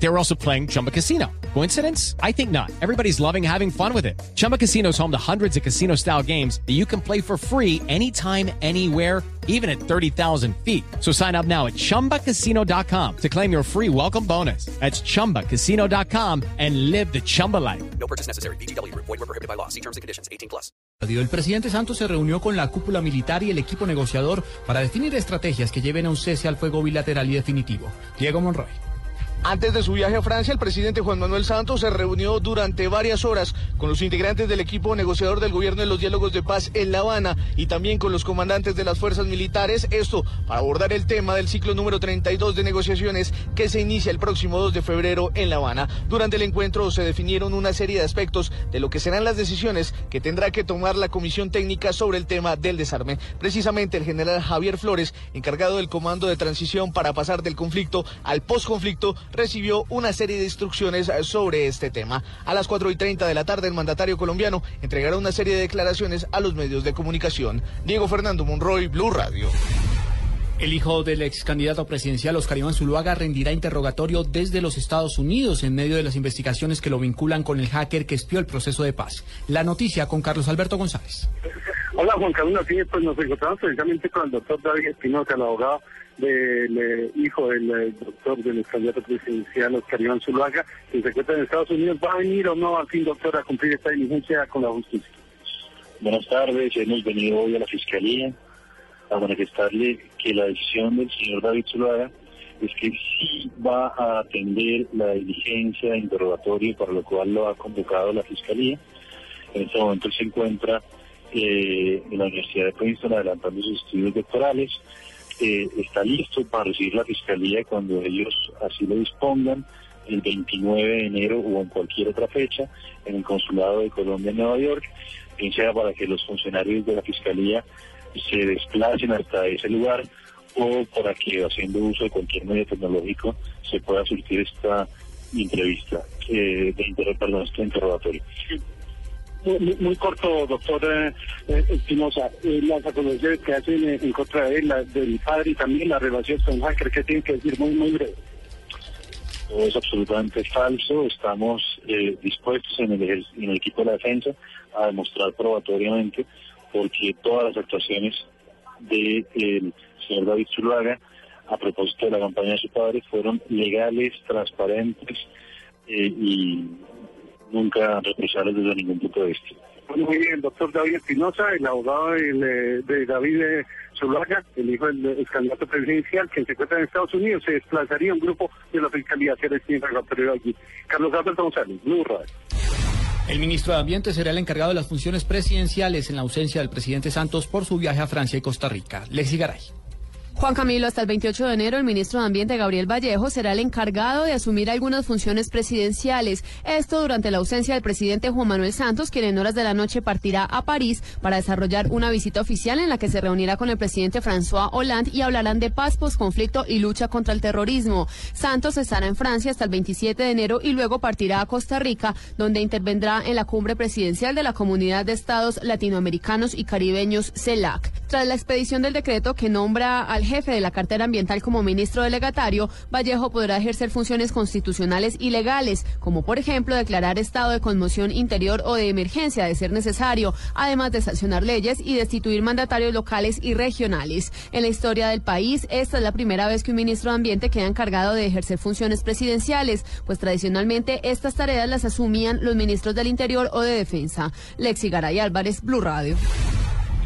They were also playing Chumba Casino. Coincidence? I think not. Everybody's loving having fun with it. Chumba Casino is home to hundreds of casino style games that you can play for free anytime, anywhere, even at 30,000 feet. So sign up now at chumbacasino.com to claim your free welcome bonus. That's chumbacasino.com and live the Chumba life. No purchase necessary. BGW. Void were prohibited by law. See terms and conditions. 18 plus. El presidente Santos se reunió con la cúpula militar y el equipo negociador para definir estrategias que lleven a un cese al fuego bilateral y definitivo. Diego Monroy. Antes de su viaje a Francia, el presidente Juan Manuel Santos se reunió durante varias horas con los integrantes del equipo negociador del gobierno en los diálogos de paz en La Habana y también con los comandantes de las fuerzas militares, esto para abordar el tema del ciclo número 32 de negociaciones que se inicia el próximo 2 de febrero en La Habana. Durante el encuentro se definieron una serie de aspectos de lo que serán las decisiones que tendrá que tomar la comisión técnica sobre el tema del desarme. Precisamente el general Javier Flores, encargado del comando de transición para pasar del conflicto al posconflicto, recibió una serie de instrucciones sobre este tema. A las 4 y 30 de la tarde, el mandatario colombiano entregará una serie de declaraciones a los medios de comunicación. Diego Fernando Monroy, Blue Radio. El hijo del ex candidato presidencial Oscar Iván Zuluaga rendirá interrogatorio desde los Estados Unidos en medio de las investigaciones que lo vinculan con el hacker que espió el proceso de paz. La noticia con Carlos Alberto González. Hola Juan Carlos, pues nos encontramos precisamente con el doctor David Espinosa, el abogado del eh, hijo del eh, doctor del candidato presidencial Oscar Iván Zuluaga, que se encuentra en Estados Unidos. ¿Va a venir o no al fin, doctor, a cumplir esta diligencia con la justicia? Buenas tardes, hemos venido hoy a la Fiscalía a manifestarle que la decisión del señor David Zuluaga es que sí va a atender la diligencia de interrogatorio para lo cual lo ha convocado la Fiscalía. En este momento se encuentra eh, la Universidad de Princeton adelantando sus estudios doctorales. Eh, está listo para recibir la Fiscalía cuando ellos así lo dispongan, el 29 de enero o en cualquier otra fecha, en el Consulado de Colombia en Nueva York, bien sea para que los funcionarios de la Fiscalía se desplacen hasta ese lugar o para que haciendo uso de cualquier medio tecnológico se pueda surtir esta entrevista, eh, de perdón, este interrogatorio. Muy, muy corto, doctor eh, eh, Espinosa, eh, las acusaciones que hacen en contra de él, la- del padre y también la relación con hacker, ¿qué tienen que decir? Muy, muy breve. Todo es absolutamente falso. Estamos dispuestos en el, en el equipo de la defensa a demostrar probatoriamente porque todas las actuaciones del señor David Zuluaga a propósito de la campaña de su padre fueron legales, transparentes y nunca reprochables desde ningún punto de vista. Bueno, muy bien, doctor David Espinosa, el abogado del, eh, de David eh, Zuluaga, el hijo del ex candidato presidencial, que se encuentra en Estados Unidos, se desplazaría un grupo de la Fiscalía a hacer este interrogatorio allí. Carlos Alberto González, Blue Radio. El ministro de Ambiente será el encargado de las funciones presidenciales en la ausencia del presidente Santos por su viaje a Francia y Costa Rica. Lexi Garay. Juan Camilo, hasta el 28 de enero, el ministro de Ambiente, Gabriel Vallejo, será el encargado de asumir algunas funciones presidenciales. Esto durante la ausencia del presidente Juan Manuel Santos, quien en horas de la noche partirá a París para desarrollar una visita oficial en la que se reunirá con el presidente François Hollande y hablarán de paz, posconflicto y lucha contra el terrorismo. Santos estará en Francia hasta el 27 de enero y luego partirá a Costa Rica, donde intervendrá en la cumbre presidencial de la Comunidad de Estados Latinoamericanos y Caribeños, CELAC. Tras la expedición del decreto que nombra al jefe de la cartera ambiental como ministro delegatario, Vallejo podrá ejercer funciones constitucionales y legales, como por ejemplo declarar estado de conmoción interior o de emergencia de ser necesario, además de sancionar leyes y destituir mandatarios locales y regionales. En la historia del país, esta es la primera vez que un ministro de Ambiente queda encargado de ejercer funciones presidenciales, pues tradicionalmente estas tareas las asumían los ministros del Interior o de Defensa. Lexi Garay Álvarez, Blue Radio.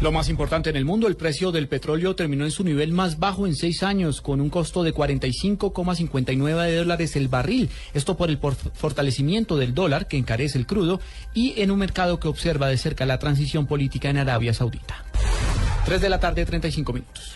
Lo más importante en el mundo, el precio del petróleo terminó en su nivel más bajo en seis años, con un costo de 45,59 dólares el barril. Esto por el fortalecimiento del dólar, que encarece el crudo, y en un mercado que observa de cerca la transición política en Arabia Saudita. 3 de la tarde, 35 minutos.